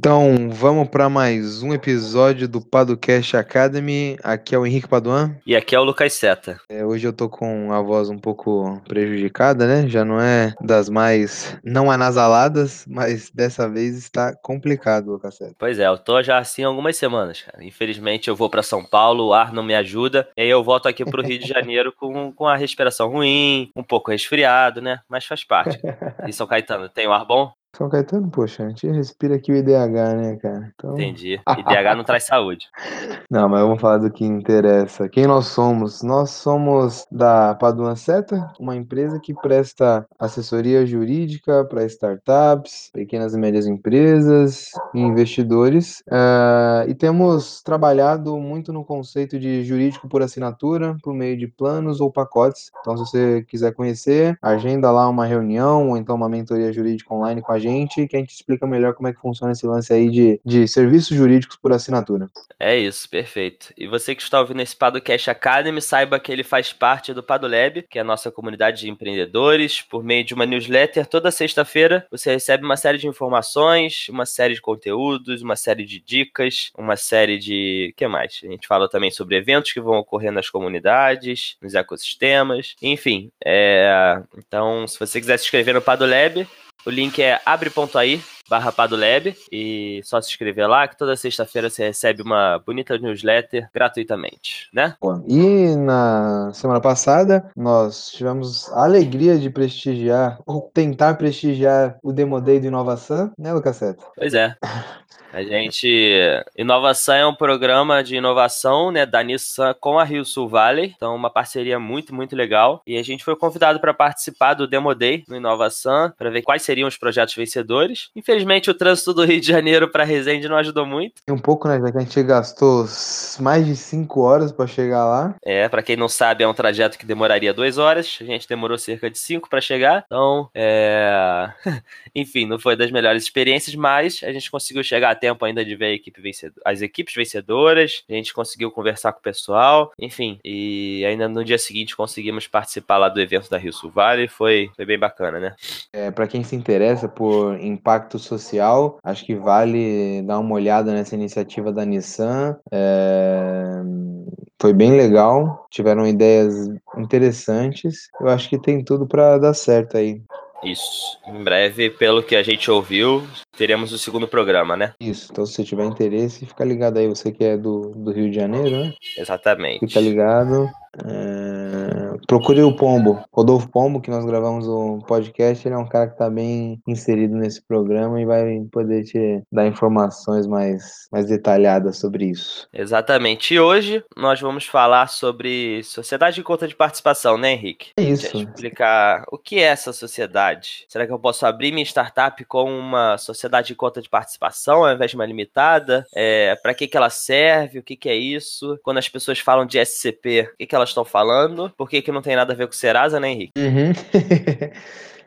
Então, vamos para mais um episódio do Padocast Academy. Aqui é o Henrique Paduan. E aqui é o Lucas Seta. É, hoje eu tô com a voz um pouco prejudicada, né? Já não é das mais não anasaladas, mas dessa vez está complicado, Lucas Seta. Pois é, eu tô já assim há algumas semanas, cara. Infelizmente eu vou para São Paulo, o ar não me ajuda, e aí eu volto aqui pro Rio de Janeiro com, com a respiração ruim, um pouco resfriado, né? Mas faz parte. E São Caetano, tem o ar bom? São Caetano, poxa, a gente respira aqui o IDH, né, cara? Então... Entendi. IDH não traz saúde. Não, mas vamos falar do que interessa. Quem nós somos? Nós somos da Padua Seta, uma empresa que presta assessoria jurídica para startups, pequenas e médias empresas e investidores. Uh, e temos trabalhado muito no conceito de jurídico por assinatura, por meio de planos ou pacotes. Então, se você quiser conhecer, agenda lá uma reunião ou então uma mentoria jurídica online com a gente, que a gente explica melhor como é que funciona esse lance aí de, de serviços jurídicos por assinatura. É isso, perfeito. E você que está ouvindo esse Padocast Academy, saiba que ele faz parte do Padolab, que é a nossa comunidade de empreendedores. Por meio de uma newsletter, toda sexta-feira você recebe uma série de informações, uma série de conteúdos, uma série de dicas, uma série de. Que mais? A gente fala também sobre eventos que vão ocorrer nas comunidades, nos ecossistemas, enfim. É... Então, se você quiser se inscrever no Padolab, o link é abre.ai barra Padolab e só se inscrever lá que toda sexta-feira você recebe uma bonita newsletter gratuitamente, né? E na semana passada nós tivemos a alegria de prestigiar ou tentar prestigiar o Demo Day do Inovação, né, Lucaseta? Pois é. A gente. Inovação é um programa de inovação né, da Nissan com a Rio Sul Valley. Então, uma parceria muito, muito legal. E a gente foi convidado para participar do Demo Day no Inovação, para ver quais seriam os projetos vencedores. Infelizmente, o trânsito do Rio de Janeiro para Resende não ajudou muito. Um pouco, né? Já que a gente gastou mais de 5 horas para chegar lá. É, para quem não sabe, é um trajeto que demoraria 2 horas. A gente demorou cerca de 5 para chegar. Então, é. Enfim, não foi das melhores experiências, mas a gente conseguiu chegar tempo ainda de ver a equipe vencedora, as equipes vencedoras, a gente conseguiu conversar com o pessoal, enfim, e ainda no dia seguinte conseguimos participar lá do evento da Rio Sul Vale, foi, foi bem bacana, né? É, para quem se interessa por impacto social, acho que vale dar uma olhada nessa iniciativa da Nissan. É... Foi bem legal, tiveram ideias interessantes. Eu acho que tem tudo para dar certo aí. Isso. Em breve, pelo que a gente ouviu, teremos o segundo programa, né? Isso. Então, se tiver interesse, fica ligado aí. Você que é do, do Rio de Janeiro, né? Exatamente. Fica ligado. É... Procure o Pombo, Rodolfo Pombo, que nós gravamos o podcast. Ele é um cara que está bem inserido nesse programa e vai poder te dar informações mais, mais detalhadas sobre isso. Exatamente. E hoje nós vamos falar sobre sociedade de conta de participação, né, Henrique? É isso. explicar o que é essa sociedade. Será que eu posso abrir minha startup com uma sociedade de conta de participação ao invés de uma limitada? É, Para que, que ela serve? O que, que é isso? Quando as pessoas falam de SCP, o que, que elas estão falando? Por que, que não tem nada a ver com Serasa, né, Henrique? Uhum.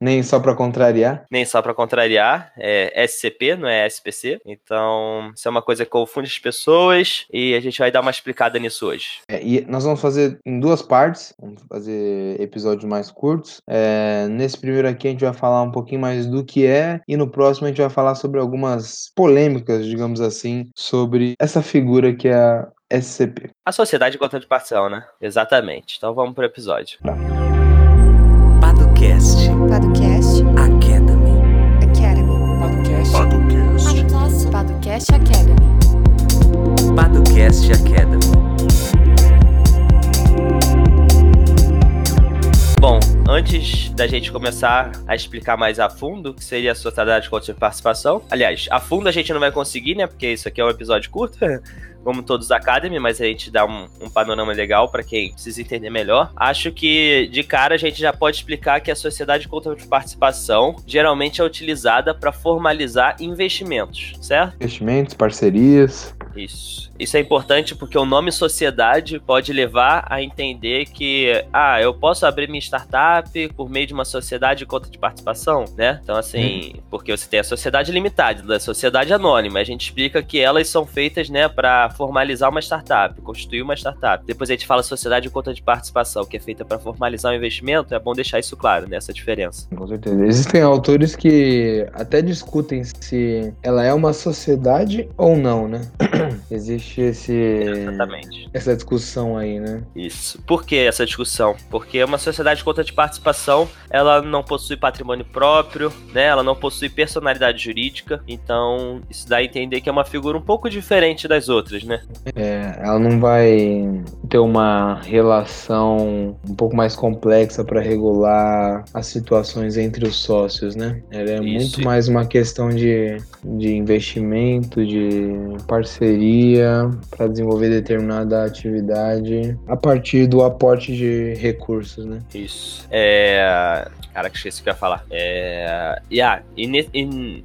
Nem só para contrariar. Nem só para contrariar. É SCP, não é SPC. Então, isso é uma coisa que confunde as pessoas e a gente vai dar uma explicada nisso hoje. É, e nós vamos fazer em duas partes. Vamos fazer episódios mais curtos. É, nesse primeiro aqui a gente vai falar um pouquinho mais do que é e no próximo a gente vai falar sobre algumas polêmicas, digamos assim, sobre essa figura que é SCP. A Sociedade de Conta de Participação, né? Exatamente. Então vamos pro episódio. Tá. Padocast. Podcast. Academy. Academy. Podcast. Podcast. Podcast Academy. Padocast Academy. Bom, antes da gente começar a explicar mais a fundo o que seria a Sociedade de Conta de Participação, aliás, a fundo a gente não vai conseguir, né? Porque isso aqui é um episódio curto. como todos da Academy, mas a gente dá um, um panorama legal para quem precisa entender melhor. Acho que de cara a gente já pode explicar que a sociedade de conta de participação geralmente é utilizada para formalizar investimentos, certo? Investimentos, parcerias. Isso. Isso é importante porque o nome sociedade pode levar a entender que, ah, eu posso abrir minha startup por meio de uma sociedade de conta de participação, né? Então, assim, hum. porque você tem a sociedade limitada, da sociedade anônima. A gente explica que elas são feitas, né, para formalizar uma startup, constituir uma startup. Depois a gente fala sociedade de conta de participação, que é feita para formalizar o um investimento. É bom deixar isso claro, né, essa diferença. Com certeza. Existem autores que até discutem se ela é uma sociedade ou não, né? Existe esse Exatamente. essa discussão aí, né? Isso. Por que essa discussão? Porque uma sociedade de conta de participação, ela não possui patrimônio próprio, né? Ela não possui personalidade jurídica, então isso dá a entender que é uma figura um pouco diferente das outras, né? É, ela não vai ter uma relação um pouco mais complexa para regular as situações entre os sócios, né? Ela é isso. muito mais uma questão de, de investimento, de parceria para desenvolver determinada atividade a partir do aporte de recursos, né? Isso. É, Cara, que esqueci o que eu ia falar. É. Yeah, e, e,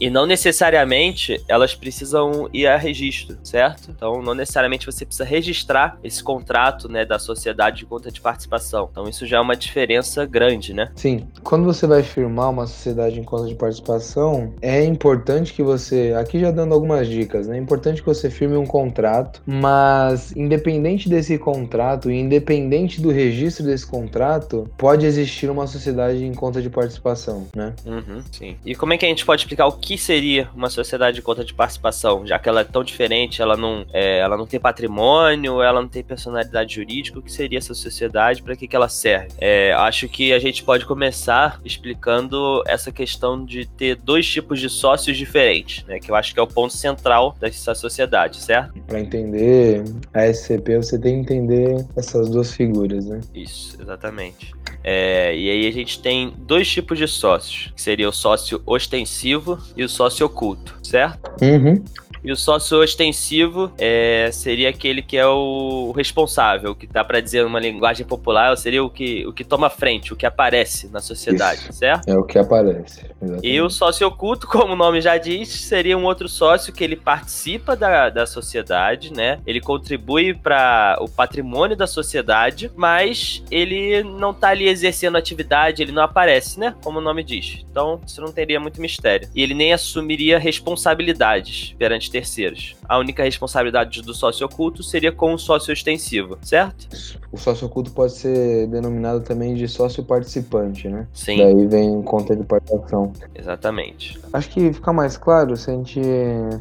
e não necessariamente elas precisam ir a registro, certo? Então, não necessariamente você precisa registrar esse contrato, né, da sociedade de conta de participação. Então, isso já é uma diferença grande, né? Sim. Quando você vai firmar uma sociedade em conta de participação, é importante que você. Aqui já dando algumas dicas, né? É importante que você firme um contrato, mas independente desse contrato independente do registro desse contrato, pode existir uma sociedade em conta de participação, né? Uhum, sim. E como é que a gente pode explicar o que seria uma sociedade de conta de participação, já que ela é tão diferente, ela não, é, ela não tem patrimônio, ela não tem personalidade jurídica, o que seria essa sociedade, para que, que ela serve? É, acho que a gente pode começar explicando essa questão de ter dois tipos de sócios diferentes, né? Que eu acho que é o ponto central dessa sociedade, certo? Para entender a SCP, você tem que entender essas duas figuras, né? Isso, exatamente. É, e aí a gente tem dois tipos de sócios, que seria o sócio ostensivo e o sócio oculto, certo? Uhum. E o sócio ostensivo é, seria aquele que é o responsável, que dá para dizer numa linguagem popular, seria o que, o que toma frente, o que aparece na sociedade, Isso. certo? É o que aparece. Exatamente. E o sócio oculto, como o nome já diz, seria um outro sócio que ele participa da, da sociedade, né? Ele contribui para o patrimônio da sociedade, mas ele não tá ali exercendo atividade, ele não aparece, né? Como o nome diz. Então, isso não teria muito mistério. E ele nem assumiria responsabilidades perante terceiros. A única responsabilidade do sócio oculto seria com o sócio extensivo, certo? O sócio oculto pode ser denominado também de sócio participante, né? Sim. Daí vem conta de participação. Exatamente. Acho que fica mais claro se a gente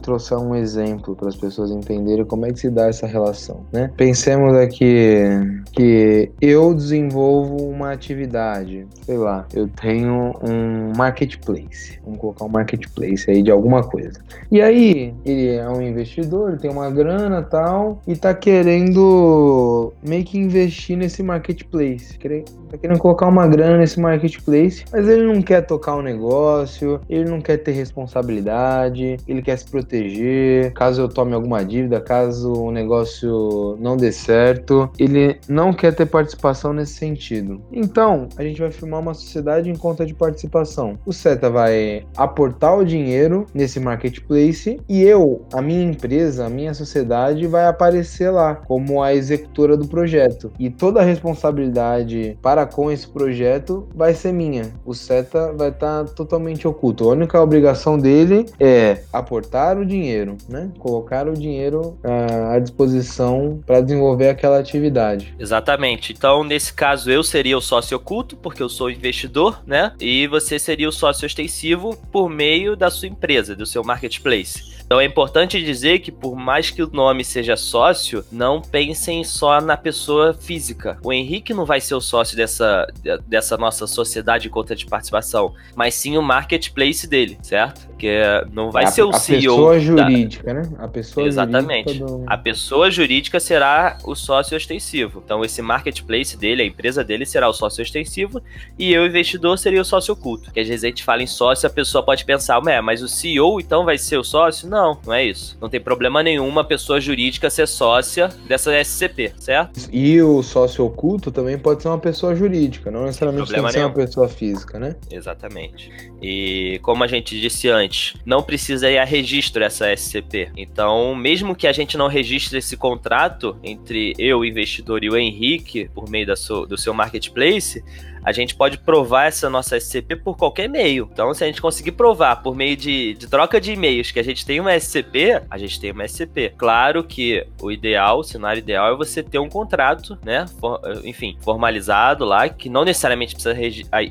trouxer um exemplo para as pessoas entenderem como é que se dá essa relação, né? Pensemos aqui que eu desenvolvo uma atividade, sei lá, eu tenho um marketplace, vamos colocar um marketplace aí de alguma coisa. E aí, é um investidor, tem uma grana tal, e tá querendo meio que investir nesse marketplace. Tá querendo colocar uma grana nesse marketplace, mas ele não quer tocar o um negócio, ele não quer ter responsabilidade, ele quer se proteger. Caso eu tome alguma dívida, caso o negócio não dê certo, ele não quer ter participação nesse sentido. Então, a gente vai firmar uma sociedade em conta de participação. O SETA vai aportar o dinheiro nesse marketplace e a minha empresa, a minha sociedade vai aparecer lá como a executora do projeto. E toda a responsabilidade para com esse projeto vai ser minha. O SETA vai estar tá totalmente oculto. A única obrigação dele é aportar o dinheiro, né? Colocar o dinheiro uh, à disposição para desenvolver aquela atividade. Exatamente. Então, nesse caso, eu seria o sócio oculto, porque eu sou investidor, né? E você seria o sócio ostensivo por meio da sua empresa, do seu marketplace. Então é importante dizer que, por mais que o nome seja sócio, não pensem só na pessoa física. O Henrique não vai ser o sócio dessa, dessa nossa sociedade de conta de participação, mas sim o marketplace dele, certo? Que não vai a, ser o a CEO. A pessoa jurídica, da... né? A pessoa Exatamente. Do... A pessoa jurídica será o sócio ostensivo. Então, esse marketplace dele, a empresa dele, será o sócio ostensivo e eu, investidor, seria o sócio oculto. Que às vezes a gente fala em sócio, a pessoa pode pensar, mas o CEO então vai ser o sócio? Não Não, não é isso. Não tem problema nenhum uma pessoa jurídica ser sócia dessa SCP, certo? E o sócio oculto também pode ser uma pessoa jurídica, não necessariamente tem que ser nenhum. uma pessoa física, né? Exatamente. E como a gente disse antes, não precisa ir a registro essa SCP. Então, mesmo que a gente não registre esse contrato entre eu, o investidor, e o Henrique, por meio da su- do seu marketplace, a gente pode provar essa nossa SCP por qualquer meio. Então, se a gente conseguir provar por meio de, de troca de e-mails que a gente tem uma SCP, a gente tem uma SCP. Claro que o ideal, o cenário ideal é você ter um contrato, né? for- enfim, formalizado lá, que não necessariamente precisa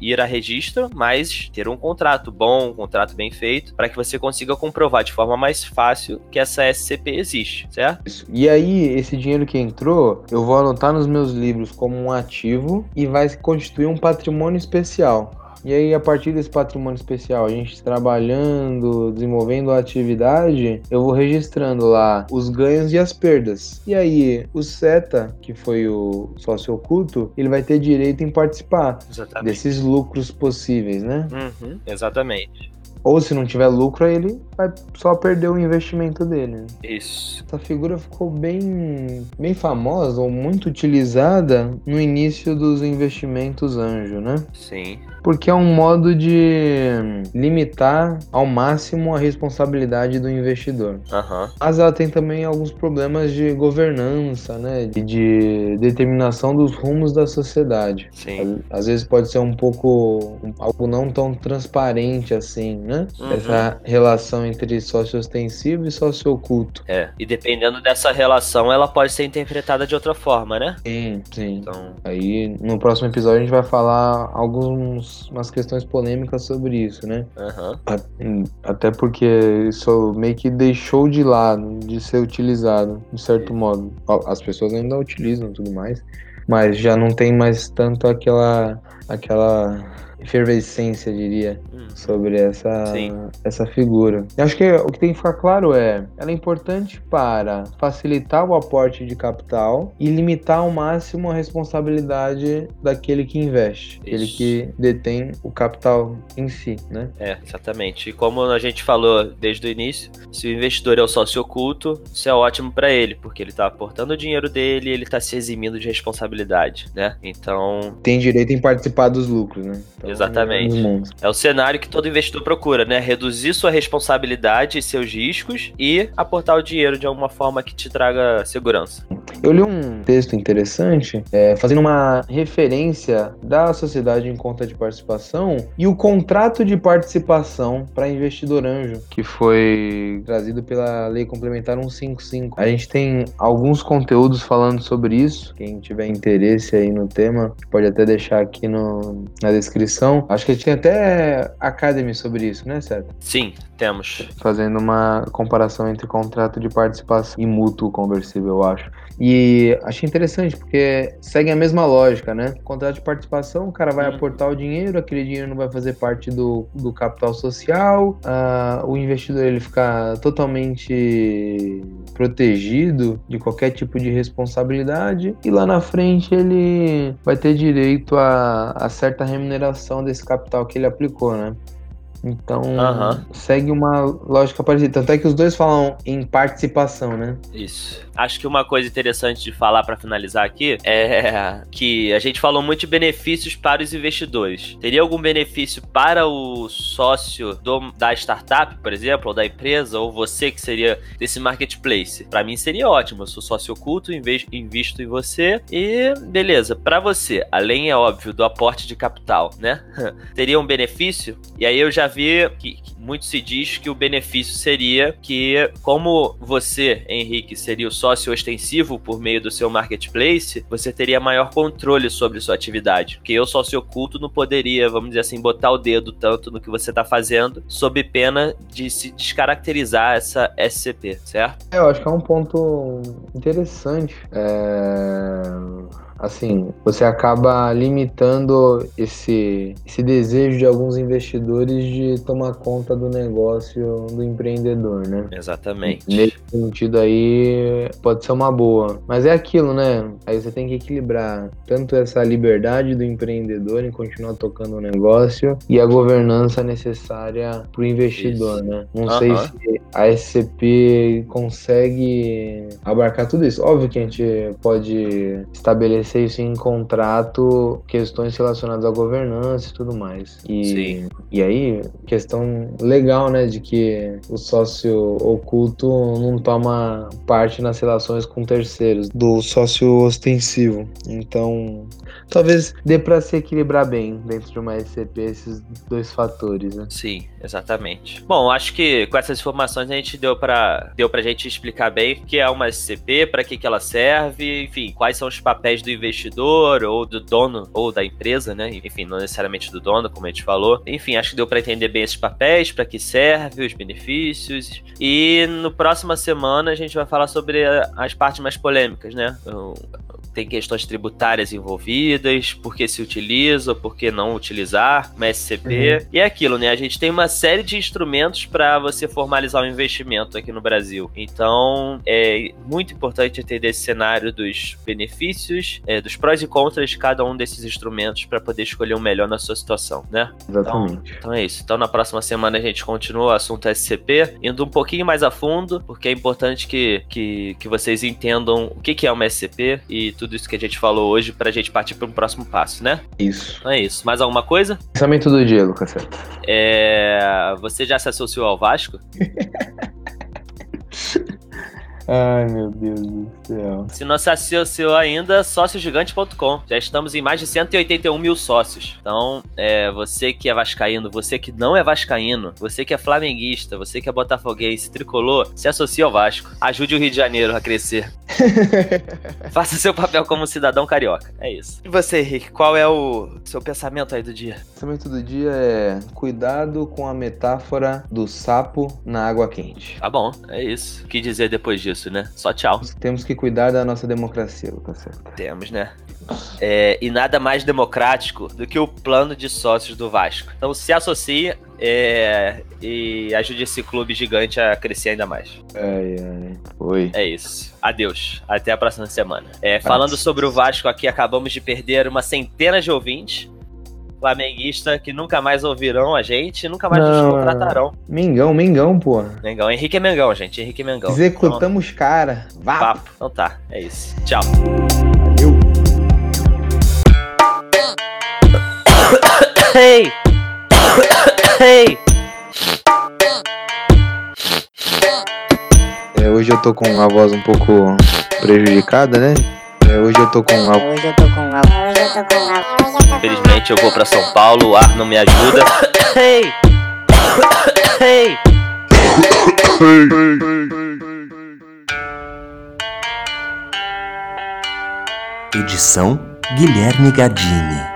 ir a registro, mas ter um contrato bom, um contrato bem feito, para que você consiga comprovar de forma mais fácil que essa SCP existe, certo? E aí, esse dinheiro que entrou, eu vou anotar nos meus livros como um ativo e vai constituir um patrimônio especial. E aí, a partir desse patrimônio especial, a gente trabalhando, desenvolvendo a atividade, eu vou registrando lá os ganhos e as perdas. E aí, o SETA, que foi o sócio oculto, ele vai ter direito em participar Exatamente. desses lucros possíveis, né? Uhum, exatamente. Ou se não tiver lucro, aí ele vai só perder o investimento dele. né? Isso. Essa figura ficou bem, bem famosa ou muito utilizada no início dos investimentos anjo, né? Sim. Porque é um modo de limitar ao máximo a responsabilidade do investidor. Aham. Mas ela tem também alguns problemas de governança, né? E de determinação dos rumos da sociedade. Sim. Às vezes pode ser um pouco algo não tão transparente assim, né? Uhum. Essa relação entre sócio ostensivo e sócio oculto. É. E dependendo dessa relação, ela pode ser interpretada de outra forma, né? Sim, sim. Então, Aí no próximo episódio a gente vai falar algumas umas questões polêmicas sobre isso, né? aham. A- hum, Até porque isso meio que deixou de lado de ser utilizado, de certo modo. Ó, As pessoas ainda utilizam tudo mais, mas já não tem mais tanto aquela aquela efervescência, diria, Hum. sobre essa, Sim. essa figura. Eu acho que o que tem que ficar claro é, ela é importante para facilitar o aporte de capital e limitar ao máximo a responsabilidade daquele que investe, aquele que detém o capital em si, né? É, exatamente. E como a gente falou desde o início, se o investidor é o sócio oculto, isso é ótimo pra ele, porque ele tá aportando o dinheiro dele e ele tá se eximindo de responsabilidade, né? Então, Tem direito em participar dos lucros, né? Então, Exatamente. é o cenário que todo investidor procura, né? Reduzir sua responsabilidade e seus riscos e aportar o dinheiro de alguma forma que te traga segurança. Eu li um texto interessante é, fazendo uma referência da sociedade em conta de participação e o contrato de participação para investidor anjo, que foi trazido pela Lei Complementar 155. A gente tem alguns conteúdos falando sobre isso. Quem tiver interesse aí no tema, pode até deixar aqui no, na descrição. Acho que tinha até Academy sobre isso, né, certo? Sim, temos. fazendo uma comparação entre contrato de participação e mútuo conversível, eu acho. E achei interessante, porque segue a mesma lógica, né? Contrato de participação, o cara vai Uhum. aportar o dinheiro, aquele dinheiro não vai fazer parte do, do capital social, ah, o investidor ele fica totalmente protegido de qualquer tipo de responsabilidade, e lá na frente ele vai ter direito a, a certa remuneração desse capital que ele aplicou, né? Então, segue uma lógica parecida. Tanto é que os dois falam em participação, né? Isso. Acho que uma coisa interessante de falar para finalizar aqui é que a gente falou muito de benefícios para os investidores. Teria algum benefício para o sócio do- da startup, por exemplo, ou da empresa, ou você que seria desse marketplace? Para mim seria ótimo. Eu sou sócio oculto, invisto em você e beleza. Para você, além é óbvio do aporte de capital, né? teria um benefício? E aí eu já que, que muito se diz que o benefício seria que, como você, Henrique, seria o sócio ostensivo por meio do seu marketplace, você teria maior controle sobre sua atividade. Porque eu, sócio oculto, não poderia, vamos dizer assim, botar o dedo tanto no que você está fazendo, sob pena de se descaracterizar essa SCP, certo? É, eu acho que é um ponto interessante. É, Assim, você acaba limitando esse, esse desejo de alguns investidores de tomar conta do negócio do empreendedor, né? Exatamente. Nesse sentido aí, pode ser uma boa. Mas é aquilo, né? Aí você tem que equilibrar tanto essa liberdade do empreendedor em continuar tocando o negócio e a governança necessária para o investidor, Isso. né? Não sei se a SCP consegue abarcar tudo isso. Óbvio que a gente pode estabelecer isso em contrato, questões relacionadas à governança e tudo mais. E, Sim. e aí, questão legal, né, de que o sócio oculto não toma parte nas relações com terceiros, do sócio ostensivo. Então, talvez dê para se equilibrar bem dentro de uma SCP esses dois fatores, né? Sim, exatamente. Bom, acho que com essas informações a gente deu pra, deu pra gente explicar bem o que é uma SCP, para que, que ela serve, enfim, quais são os papéis do investidor ou do dono ou da empresa, né? Enfim, não necessariamente do dono, como a gente falou. Enfim, acho que deu pra entender bem esses papéis, para que serve, os benefícios. E no próxima semana a gente vai falar sobre as partes mais polêmicas, né? O- tem questões tributárias envolvidas, por que se utiliza, por que não utilizar uma SCP. E é aquilo, né? A gente tem uma série de instrumentos para você formalizar um investimento aqui no Brasil. Então, é muito importante entender esse cenário dos benefícios, é, dos prós e contras de cada um desses instrumentos para poder escolher o melhor na sua situação, né? Exatamente. Então é isso. Então na próxima semana a gente continua o assunto SCP, indo um pouquinho mais a fundo, porque é importante que, que, que vocês entendam o que, que é uma SCP e tudo isso que a gente falou hoje pra gente partir para um próximo passo, né? Isso. Então é isso. Mais alguma coisa? Pensamento do dia, Lucas. É... Você já se associou ao Vasco? Ai, meu Deus do céu. Se não se associou ainda, sóciogigante.com. Já estamos em mais de 181 mil sócios. Então, é, você que é vascaíno, você que não é vascaíno, você que é flamenguista, você que é botafoguense, tricolor, se associe ao Vasco. Ajude o Rio de Janeiro a crescer. Faça seu papel como cidadão carioca. É isso. E você, Henrique, qual é o seu pensamento aí do dia? O pensamento do dia é cuidado com a metáfora do sapo na água quente. Tá bom, é isso. O que dizer depois disso, né? Só tchau. Temos que cuidar da nossa democracia, Lucas. Temos, né? É, e nada mais democrático do que o plano de sócios do Vasco. Então se associe é, e ajude esse clube gigante a crescer ainda mais. Ai, ai. Oi. É isso. Adeus. Até a próxima semana. É, falando sobre o Vasco aqui, acabamos de perder uma centena de ouvintes. Flamenguista que nunca mais ouvirão a gente, nunca mais nos Não, contratarão. Mengão, Mengão, pô. Mengão. Henrique é Mengão, gente. Henrique é Mengão. Executamos cara. Então, Vá. papo. Então tá, é isso. Tchau. Valeu. Hey! Hey! É, hoje eu tô com a voz um pouco prejudicada, né? É, hoje eu tô com a Hoje eu tô com a. Hoje eu tô com a. Infelizmente eu vou pra São Paulo, o ar não me ajuda. Hey! Hey! Edição Guilherme Gardini.